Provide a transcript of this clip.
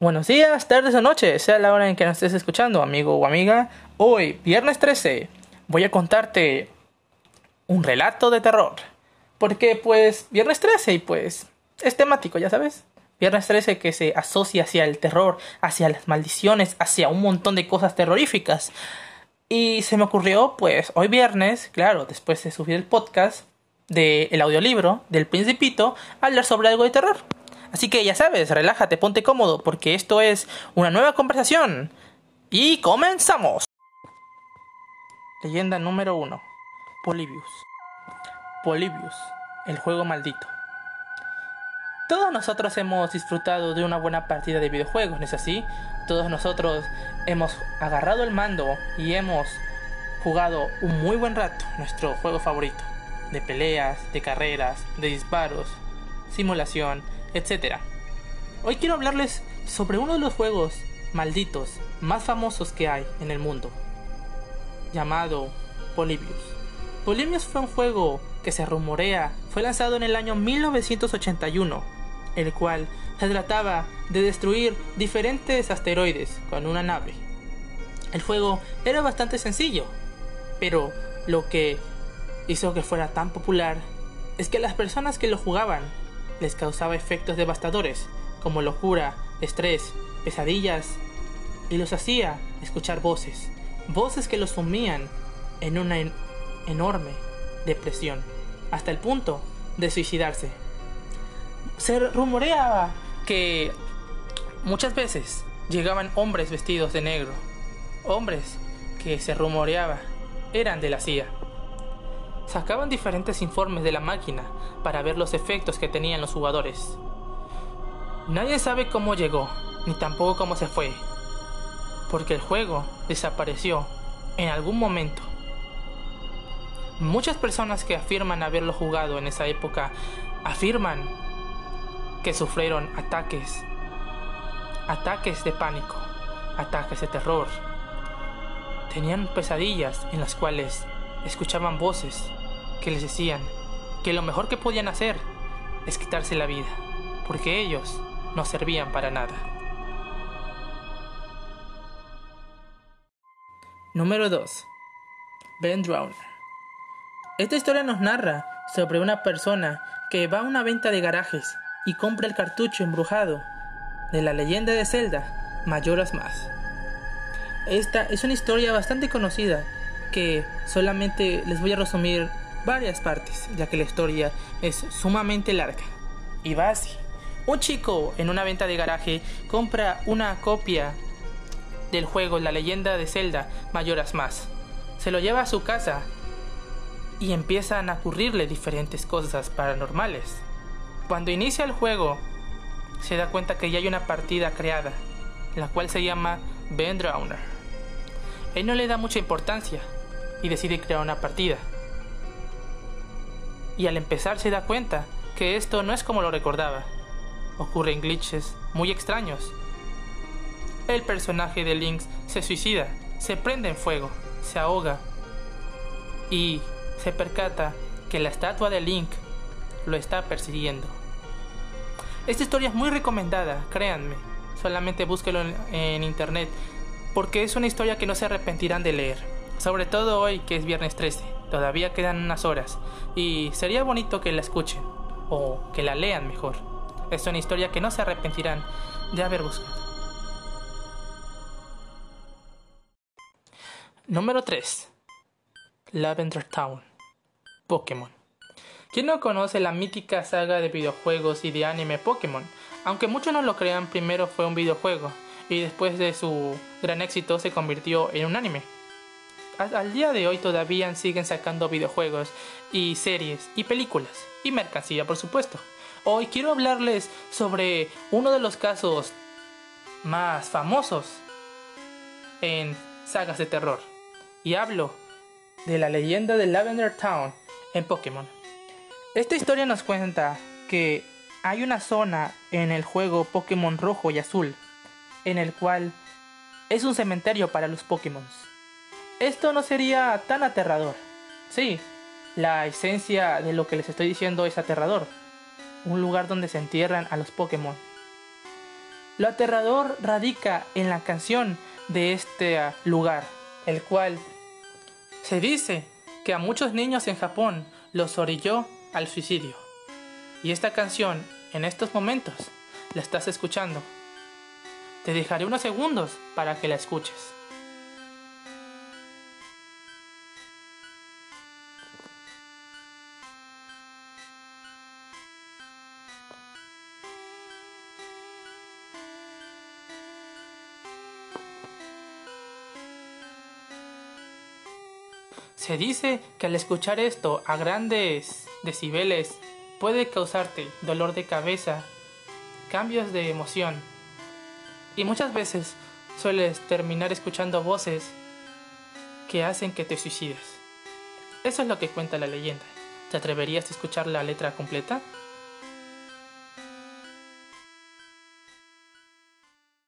Buenos días, tardes o noches, sea la hora en que nos estés escuchando, amigo o amiga. Hoy, viernes 13, voy a contarte un relato de terror. Porque, pues, viernes 13 y pues es temático, ya sabes. Viernes 13 que se asocia hacia el terror, hacia las maldiciones, hacia un montón de cosas terroríficas. Y se me ocurrió, pues, hoy viernes, claro, después de subir el podcast del audiolibro del Principito, hablar sobre algo de terror. Así que ya sabes, relájate, ponte cómodo, porque esto es una nueva conversación. Y comenzamos. Leyenda número 1. Polybius. Polybius, el juego maldito. Todos nosotros hemos disfrutado de una buena partida de videojuegos, ¿no es así? Todos nosotros hemos agarrado el mando y hemos jugado un muy buen rato nuestro juego favorito. De peleas, de carreras, de disparos, simulación, etc. Hoy quiero hablarles sobre uno de los juegos malditos más famosos que hay en el mundo, llamado Polybius. Polybius fue un juego que se rumorea fue lanzado en el año 1981, el cual se trataba de destruir diferentes asteroides con una nave. El juego era bastante sencillo, pero lo que hizo que fuera tan popular es que las personas que lo jugaban les causaba efectos devastadores, como locura, estrés, pesadillas, y los hacía escuchar voces, voces que los sumían en una enorme depresión, hasta el punto de suicidarse. Se rumoreaba que muchas veces llegaban hombres vestidos de negro, hombres que se rumoreaba eran de la CIA sacaban diferentes informes de la máquina para ver los efectos que tenían los jugadores. Nadie sabe cómo llegó, ni tampoco cómo se fue, porque el juego desapareció en algún momento. Muchas personas que afirman haberlo jugado en esa época afirman que sufrieron ataques, ataques de pánico, ataques de terror. Tenían pesadillas en las cuales escuchaban voces que les decían que lo mejor que podían hacer es quitarse la vida, porque ellos no servían para nada. Número 2. Ben Drowner. Esta historia nos narra sobre una persona que va a una venta de garajes y compra el cartucho embrujado de la leyenda de Zelda, Mayoras Más. Esta es una historia bastante conocida que solamente les voy a resumir varias partes, ya que la historia es sumamente larga. Y va así. Un chico en una venta de garaje compra una copia del juego La leyenda de Zelda Mayoras Más. Se lo lleva a su casa y empiezan a ocurrirle diferentes cosas paranormales. Cuando inicia el juego, se da cuenta que ya hay una partida creada, la cual se llama Ben Drowner. Él no le da mucha importancia y decide crear una partida y al empezar se da cuenta que esto no es como lo recordaba. Ocurren glitches muy extraños. El personaje de Link se suicida, se prende en fuego, se ahoga y se percata que la estatua de Link lo está persiguiendo. Esta historia es muy recomendada, créanme. Solamente búsquelo en, internet porque es una historia que no se arrepentirán de leer. Sobre todo hoy que es viernes 13. Todavía quedan unas horas y sería bonito que la escuchen o que la lean mejor. Es una historia que no se arrepentirán de haber buscado. Número 3. Lavender Town. Pokémon. ¿Quién no conoce la mítica saga de videojuegos y de anime Pokémon? Aunque muchos no lo crean, primero fue un videojuego y después de su gran éxito se convirtió en un anime al día de hoy todavía siguen sacando videojuegos y series y películas y mercancía por supuesto. Hoy quiero hablarles sobre uno de los casos más famosos en sagas de terror y hablo de la leyenda de Lavender Town en Pokémon. Esta historia nos cuenta que hay una zona en el juego Pokémon rojo y azul en el cual es un cementerio para los Pokémon esto no sería tan aterrador. Sí, la esencia de lo que les estoy diciendo es aterrador. Un lugar donde se entierran a los Pokémon. Lo aterrador radica en la canción de este ah, lugar, el cual se dice que a muchos niños en Japón los orilló al suicidio. Y esta canción, en estos momentos, la estás escuchando. Te dejaré unos segundos para que la escuches. Se dice que al escuchar esto a grandes decibeles puede causarte dolor de cabeza, cambios de emoción y muchas veces sueles terminar escuchando voces que hacen que te suicides. Eso es lo que cuenta la leyenda. ¿Te atreverías a escuchar la letra completa?